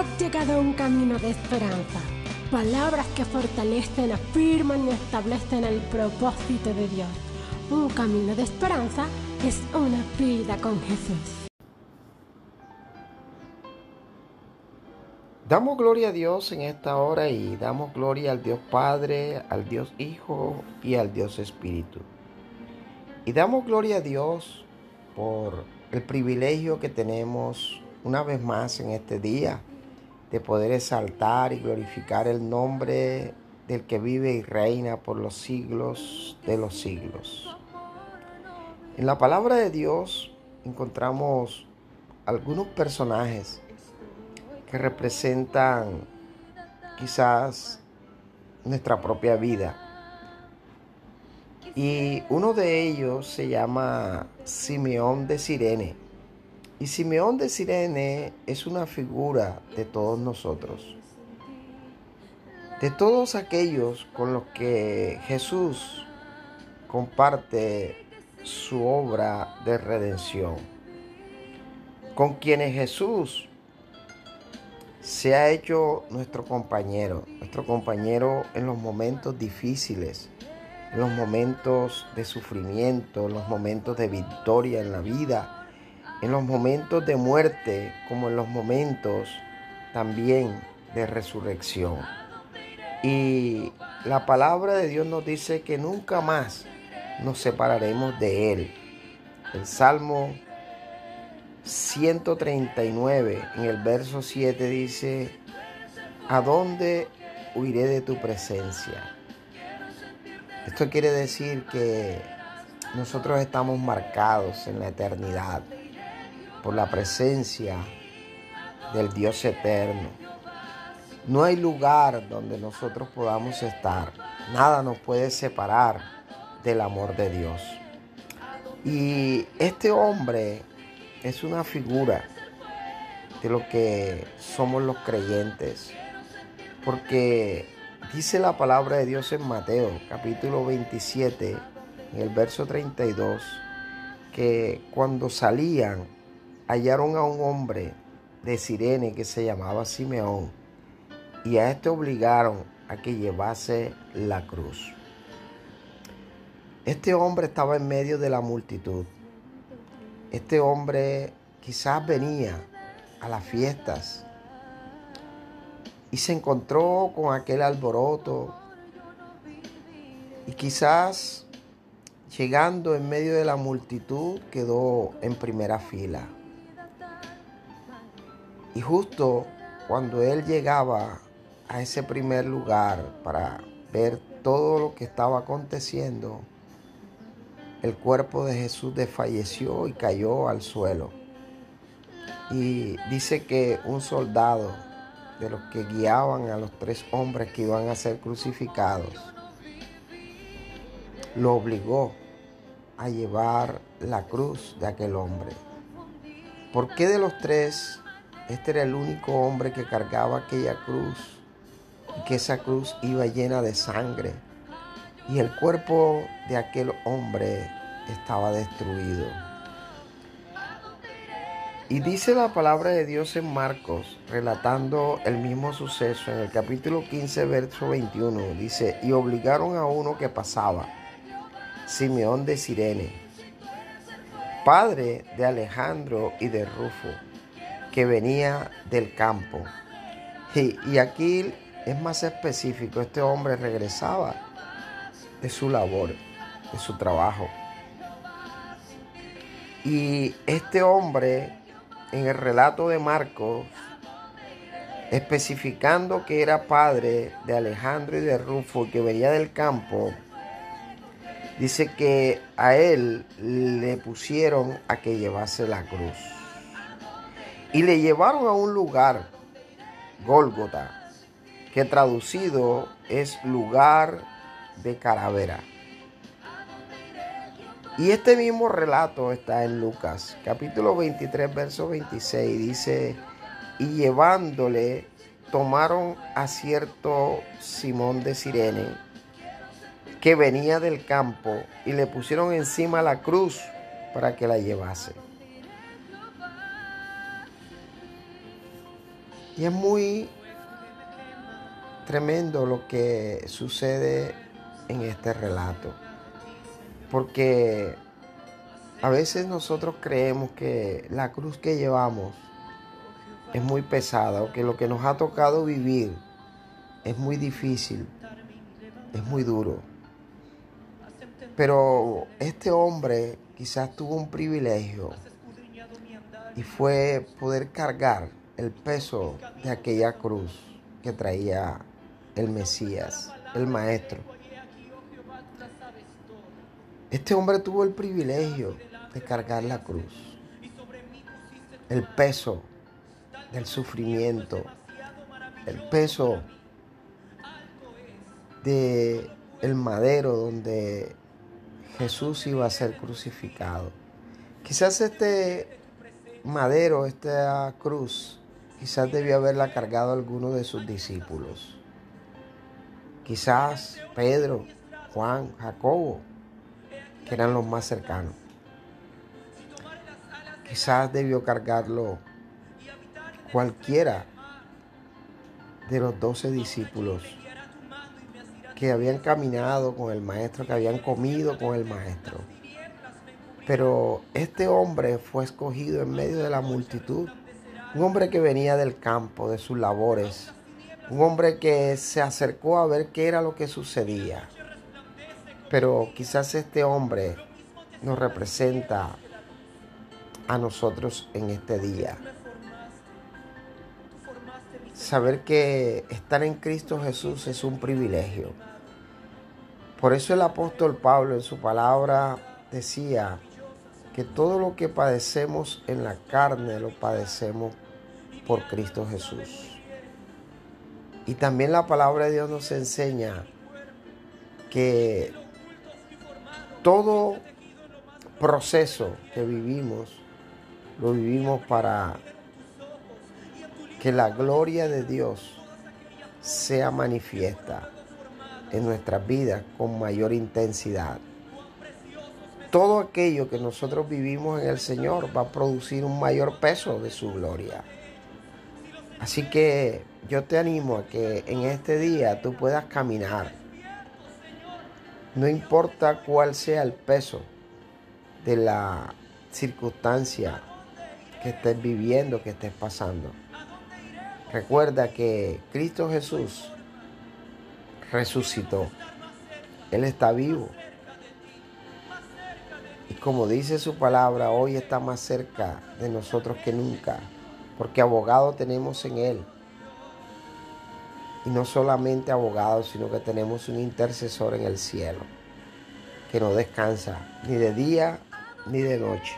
Has llegado a un camino de esperanza. Palabras que fortalecen, afirman y establecen el propósito de Dios. Un camino de esperanza es una vida con Jesús. Damos gloria a Dios en esta hora y damos gloria al Dios Padre, al Dios Hijo y al Dios Espíritu. Y damos gloria a Dios por el privilegio que tenemos una vez más en este día de poder exaltar y glorificar el nombre del que vive y reina por los siglos de los siglos. En la palabra de Dios encontramos algunos personajes que representan quizás nuestra propia vida. Y uno de ellos se llama Simeón de Sirene. Y Simeón de Sirene es una figura de todos nosotros. De todos aquellos con los que Jesús comparte su obra de redención. Con quienes Jesús se ha hecho nuestro compañero, nuestro compañero en los momentos difíciles, en los momentos de sufrimiento, en los momentos de victoria en la vida en los momentos de muerte como en los momentos también de resurrección. Y la palabra de Dios nos dice que nunca más nos separaremos de Él. El Salmo 139 en el verso 7 dice, ¿a dónde huiré de tu presencia? Esto quiere decir que nosotros estamos marcados en la eternidad por la presencia del Dios eterno. No hay lugar donde nosotros podamos estar. Nada nos puede separar del amor de Dios. Y este hombre es una figura de lo que somos los creyentes. Porque dice la palabra de Dios en Mateo capítulo 27, en el verso 32, que cuando salían hallaron a un hombre de Sirene que se llamaba Simeón y a este obligaron a que llevase la cruz. Este hombre estaba en medio de la multitud. Este hombre quizás venía a las fiestas y se encontró con aquel alboroto y quizás llegando en medio de la multitud quedó en primera fila. Y justo cuando él llegaba a ese primer lugar para ver todo lo que estaba aconteciendo, el cuerpo de Jesús desfalleció y cayó al suelo. Y dice que un soldado de los que guiaban a los tres hombres que iban a ser crucificados, lo obligó a llevar la cruz de aquel hombre. ¿Por qué de los tres este era el único hombre que cargaba aquella cruz y que esa cruz iba llena de sangre. Y el cuerpo de aquel hombre estaba destruido. Y dice la palabra de Dios en Marcos, relatando el mismo suceso en el capítulo 15, verso 21. Dice, y obligaron a uno que pasaba, Simeón de Sirene, padre de Alejandro y de Rufo que venía del campo. Y, aquí es más específico, este hombre regresaba de su labor, de su trabajo. Y este hombre, en el relato de Marcos, especificando que era padre de Alejandro y de Rufo, que venía del campo, dice que a él le pusieron a que llevase la cruz. Y le llevaron a un lugar, Gólgota, que traducido es lugar de calavera. Y este mismo relato está en Lucas, capítulo 23, verso 26. Dice, y llevándole, tomaron a cierto Simón de Sirene, que venía del campo, y le pusieron encima la cruz para que la llevase. Y es muy tremendo lo que sucede en este relato. Porque a veces nosotros creemos que la cruz que llevamos es muy pesada o que lo que nos ha tocado vivir es muy difícil, es muy duro. Pero este hombre quizás tuvo un privilegio y fue poder cargar el peso de aquella cruz que traía el Mesías, el Maestro. Este hombre tuvo el privilegio de cargar la cruz, el peso del sufrimiento, el peso de el madero donde Jesús iba a ser crucificado. Quizás este madero, esta cruz, quizás debió haberla cargado alguno de sus discípulos. Quizás Pedro, Juan, Jacobo, que eran los más cercanos. Quizás debió cargarlo cualquiera de los doce discípulos que habían caminado con el maestro, que habían comido con el maestro. Pero este hombre fue escogido en medio de la multitud, un hombre que venía del campo, de sus labores, un hombre que se acercó a ver qué era lo que sucedía. Pero quizás este hombre nos representa a nosotros en este día. Saber que estar en Cristo Jesús es un privilegio. Por eso el apóstol Pablo en su palabra decía que todo lo que padecemos en la carne lo padecemos por Cristo Jesús. Y también la palabra de Dios nos enseña que todo proceso que vivimos lo vivimos para que la gloria de Dios sea manifiesta en nuestras vidas con mayor intensidad. Todo aquello que nosotros vivimos en el Señor va a producir un mayor peso de su gloria. Así que yo te animo a que en este día tú puedas caminar. No importa cuál sea el peso de la circunstancia que estés viviendo, que estés pasando. Recuerda que Cristo Jesús resucitó. Él está vivo. Y como dice su palabra, hoy está más cerca de nosotros que nunca, porque abogado tenemos en Él. Y no solamente abogado, sino que tenemos un intercesor en el cielo, que no descansa ni de día ni de noche.